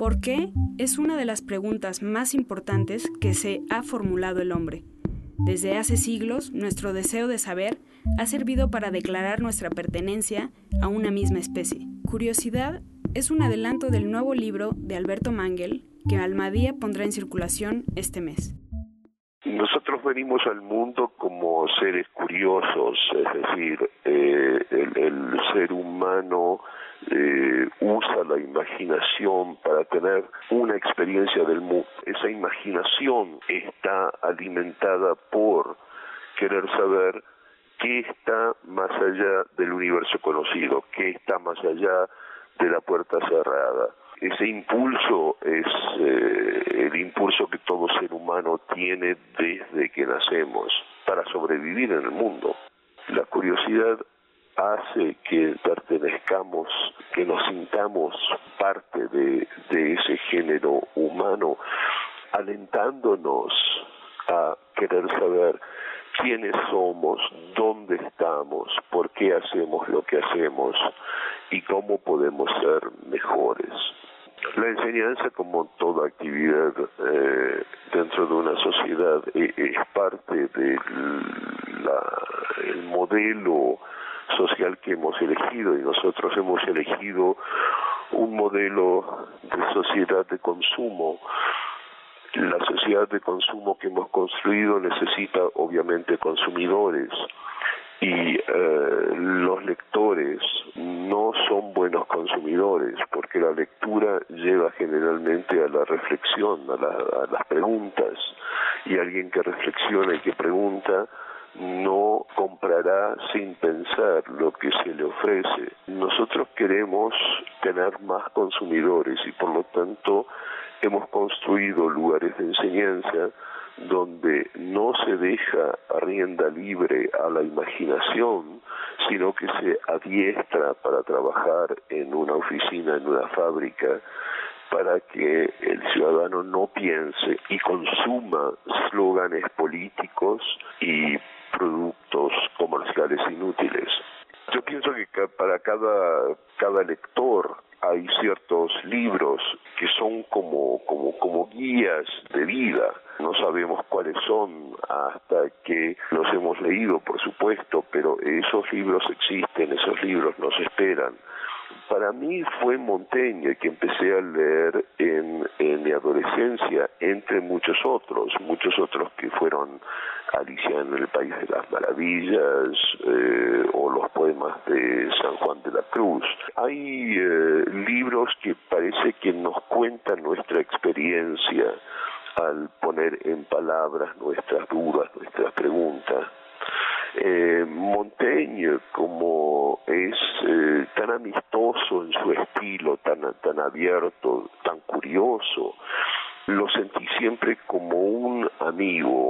¿Por qué? Es una de las preguntas más importantes que se ha formulado el hombre. Desde hace siglos, nuestro deseo de saber ha servido para declarar nuestra pertenencia a una misma especie. Curiosidad es un adelanto del nuevo libro de Alberto Mangel que Almadía pondrá en circulación este mes. Nosotros venimos al mundo como seres curiosos, es decir, eh, el, ser humano eh, usa la imaginación para tener una experiencia del mundo. Esa imaginación está alimentada por querer saber qué está más allá del universo conocido, qué está más allá de la puerta cerrada ese impulso es eh, el impulso que todo ser humano tiene desde que nacemos para sobrevivir en el mundo. La curiosidad hace que pertenezcamos, que nos sintamos parte de, de ese género humano, alentándonos a querer saber quiénes somos, dónde estamos, por qué hacemos lo que hacemos y cómo podemos ser mejores. Enseñanza, como toda actividad eh, dentro de una sociedad, e, es parte del modelo social que hemos elegido y nosotros hemos elegido un modelo de sociedad de consumo. La sociedad de consumo que hemos construido necesita obviamente consumidores y eh, los lectores no son buenos consumidores porque la lectura lleva generalmente a la reflexión, a, a las preguntas y alguien que reflexiona y que pregunta no comprará sin pensar lo que se le ofrece. Nosotros queremos tener más consumidores y por lo tanto hemos construido lugares de enseñanza donde no se deja rienda libre a la imaginación, sino que se adiestra para trabajar en una oficina, en una fábrica, para que el ciudadano no piense y consuma slóganes políticos y productos comerciales inútiles. Yo pienso que para cada, cada lector hay ciertos libros que son como, como, como guías de vida. No sabemos cuáles son hasta que los hemos leído, por supuesto, pero esos libros existen, esos libros nos esperan. Para mí fue Montaigne que empecé a leer en, en mi adolescencia, entre muchos otros, muchos otros que fueron Alicia en el País de las Maravillas eh, o los poemas de San Juan de la Cruz. Hay eh, libros que parece que nos cuentan nuestra experiencia al poner en palabras nuestras dudas, nuestras preguntas. Eh, Montaigne, como es eh, tan amistoso en su estilo, tan, tan abierto, tan curioso, lo sentí siempre como un amigo,